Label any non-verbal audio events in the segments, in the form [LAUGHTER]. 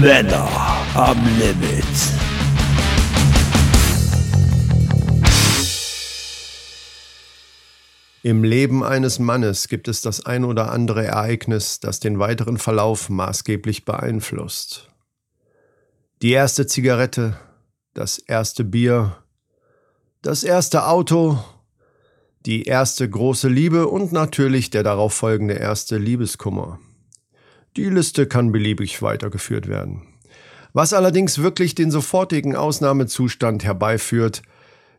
Männer am Limit. Im Leben eines Mannes gibt es das ein oder andere Ereignis, das den weiteren Verlauf maßgeblich beeinflusst. Die erste Zigarette, das erste Bier, das erste Auto, die erste große Liebe und natürlich der darauf folgende erste Liebeskummer. Die Liste kann beliebig weitergeführt werden. Was allerdings wirklich den sofortigen Ausnahmezustand herbeiführt,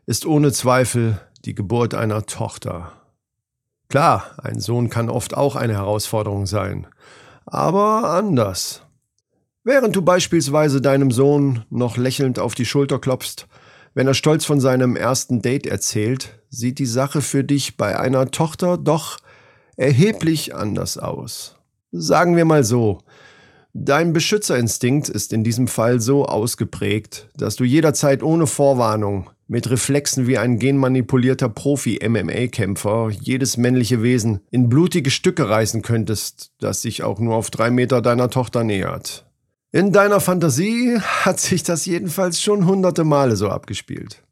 ist ohne Zweifel die Geburt einer Tochter. Klar, ein Sohn kann oft auch eine Herausforderung sein, aber anders. Während du beispielsweise deinem Sohn noch lächelnd auf die Schulter klopfst, wenn er stolz von seinem ersten Date erzählt, sieht die Sache für dich bei einer Tochter doch erheblich anders aus. Sagen wir mal so, dein Beschützerinstinkt ist in diesem Fall so ausgeprägt, dass du jederzeit ohne Vorwarnung mit Reflexen wie ein genmanipulierter Profi-MMA-Kämpfer jedes männliche Wesen in blutige Stücke reißen könntest, das sich auch nur auf drei Meter deiner Tochter nähert. In deiner Fantasie hat sich das jedenfalls schon hunderte Male so abgespielt.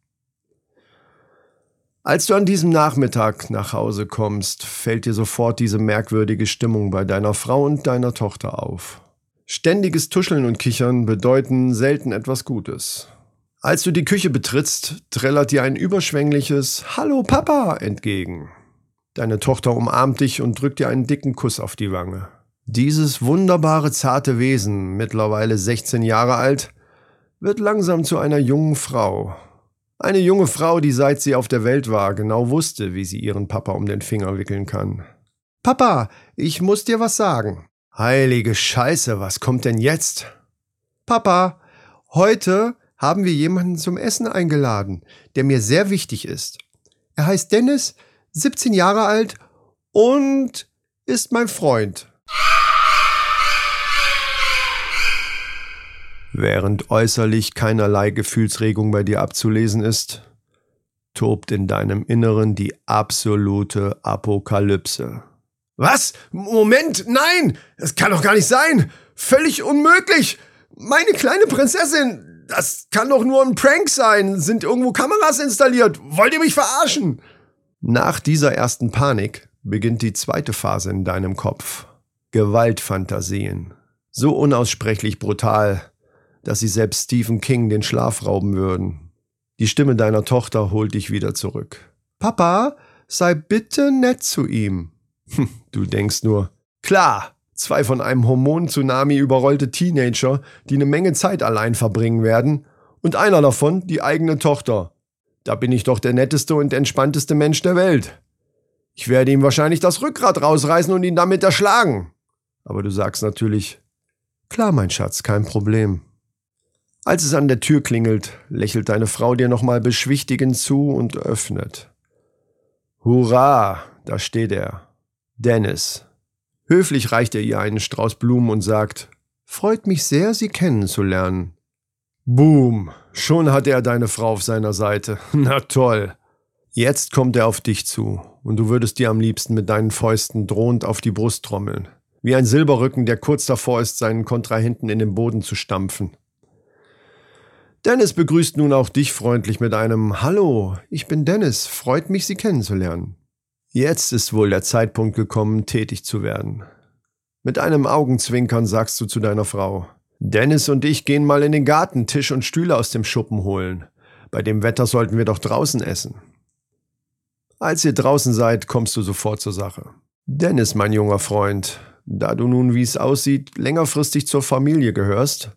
Als du an diesem Nachmittag nach Hause kommst, fällt dir sofort diese merkwürdige Stimmung bei deiner Frau und deiner Tochter auf. Ständiges Tuscheln und Kichern bedeuten selten etwas Gutes. Als du die Küche betrittst, trällert dir ein überschwängliches Hallo Papa entgegen. Deine Tochter umarmt dich und drückt dir einen dicken Kuss auf die Wange. Dieses wunderbare zarte Wesen, mittlerweile 16 Jahre alt, wird langsam zu einer jungen Frau. Eine junge Frau, die seit sie auf der Welt war, genau wusste, wie sie ihren Papa um den Finger wickeln kann. Papa, ich muss dir was sagen. Heilige Scheiße, was kommt denn jetzt? Papa, heute haben wir jemanden zum Essen eingeladen, der mir sehr wichtig ist. Er heißt Dennis, 17 Jahre alt und ist mein Freund. Während äußerlich keinerlei Gefühlsregung bei dir abzulesen ist, tobt in deinem Inneren die absolute Apokalypse. Was? Moment, nein! Das kann doch gar nicht sein! Völlig unmöglich! Meine kleine Prinzessin, das kann doch nur ein Prank sein. Sind irgendwo Kameras installiert? Wollt ihr mich verarschen? Nach dieser ersten Panik beginnt die zweite Phase in deinem Kopf. Gewaltfantasien. So unaussprechlich brutal, dass sie selbst Stephen King den Schlaf rauben würden. Die Stimme deiner Tochter holt dich wieder zurück. Papa, sei bitte nett zu ihm. Hm, du denkst nur, klar, Zwei von einem Hormon-Tsunami überrollte Teenager, die eine Menge Zeit allein verbringen werden. Und einer davon die eigene Tochter. Da bin ich doch der netteste und entspannteste Mensch der Welt. Ich werde ihm wahrscheinlich das Rückgrat rausreißen und ihn damit erschlagen. Aber du sagst natürlich, klar, mein Schatz, kein Problem. Als es an der Tür klingelt, lächelt deine Frau dir nochmal beschwichtigend zu und öffnet. Hurra, da steht er. Dennis. Höflich reicht er ihr einen Strauß Blumen und sagt, Freut mich sehr, Sie kennenzulernen. Boom, schon hat er deine Frau auf seiner Seite. [LAUGHS] Na toll. Jetzt kommt er auf dich zu, und du würdest dir am liebsten mit deinen Fäusten drohend auf die Brust trommeln. Wie ein Silberrücken, der kurz davor ist, seinen Kontrahenten in den Boden zu stampfen. Dennis begrüßt nun auch dich freundlich mit einem Hallo, ich bin Dennis, freut mich, Sie kennenzulernen. Jetzt ist wohl der Zeitpunkt gekommen, tätig zu werden. Mit einem Augenzwinkern sagst du zu deiner Frau, Dennis und ich gehen mal in den Garten Tisch und Stühle aus dem Schuppen holen. Bei dem Wetter sollten wir doch draußen essen. Als ihr draußen seid, kommst du sofort zur Sache. Dennis, mein junger Freund, da du nun, wie es aussieht, längerfristig zur Familie gehörst,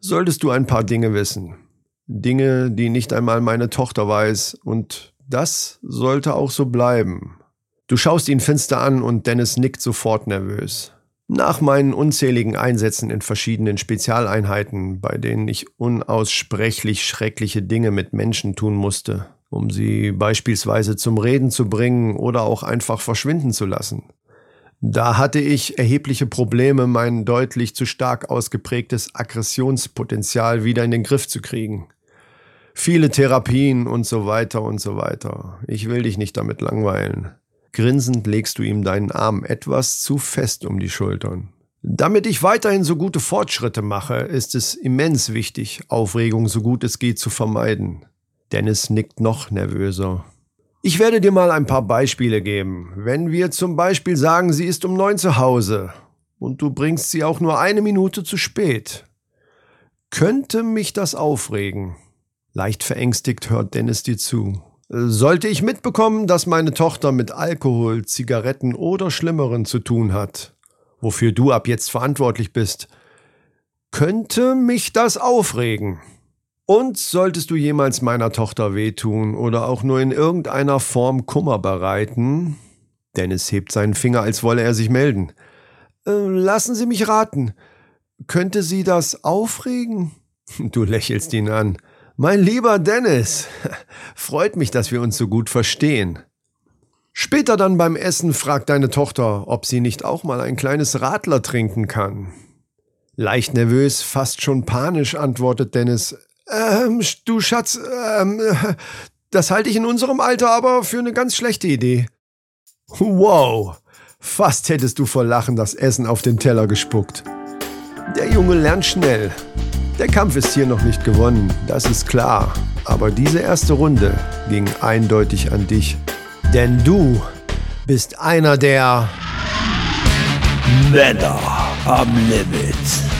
solltest du ein paar Dinge wissen. Dinge, die nicht einmal meine Tochter weiß, und das sollte auch so bleiben. Du schaust ihn finster an und Dennis nickt sofort nervös. Nach meinen unzähligen Einsätzen in verschiedenen Spezialeinheiten, bei denen ich unaussprechlich schreckliche Dinge mit Menschen tun musste, um sie beispielsweise zum Reden zu bringen oder auch einfach verschwinden zu lassen. Da hatte ich erhebliche Probleme, mein deutlich zu stark ausgeprägtes Aggressionspotenzial wieder in den Griff zu kriegen. Viele Therapien und so weiter und so weiter. Ich will dich nicht damit langweilen. Grinsend legst du ihm deinen Arm etwas zu fest um die Schultern. Damit ich weiterhin so gute Fortschritte mache, ist es immens wichtig, Aufregung so gut es geht zu vermeiden. Dennis nickt noch nervöser. Ich werde dir mal ein paar Beispiele geben. Wenn wir zum Beispiel sagen, sie ist um neun zu Hause und du bringst sie auch nur eine Minute zu spät, könnte mich das aufregen. Leicht verängstigt hört Dennis dir zu. Sollte ich mitbekommen, dass meine Tochter mit Alkohol, Zigaretten oder Schlimmeren zu tun hat, wofür du ab jetzt verantwortlich bist, könnte mich das aufregen. Und solltest du jemals meiner Tochter wehtun oder auch nur in irgendeiner Form Kummer bereiten, Dennis hebt seinen Finger, als wolle er sich melden. Äh, lassen Sie mich raten. Könnte Sie das aufregen? Du lächelst ihn an. Mein lieber Dennis, [LAUGHS] freut mich, dass wir uns so gut verstehen. Später dann beim Essen fragt deine Tochter, ob sie nicht auch mal ein kleines Radler trinken kann. Leicht nervös, fast schon panisch antwortet Dennis. Ähm, du Schatz, ähm, [LAUGHS] das halte ich in unserem Alter aber für eine ganz schlechte Idee. Wow, fast hättest du vor Lachen das Essen auf den Teller gespuckt. Der Junge lernt schnell. Der Kampf ist hier noch nicht gewonnen, das ist klar. Aber diese erste Runde ging eindeutig an dich. Denn du bist einer der Männer am Limit.